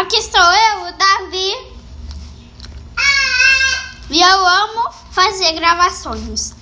Aqui sou eu, o Davi. E eu amo fazer gravações.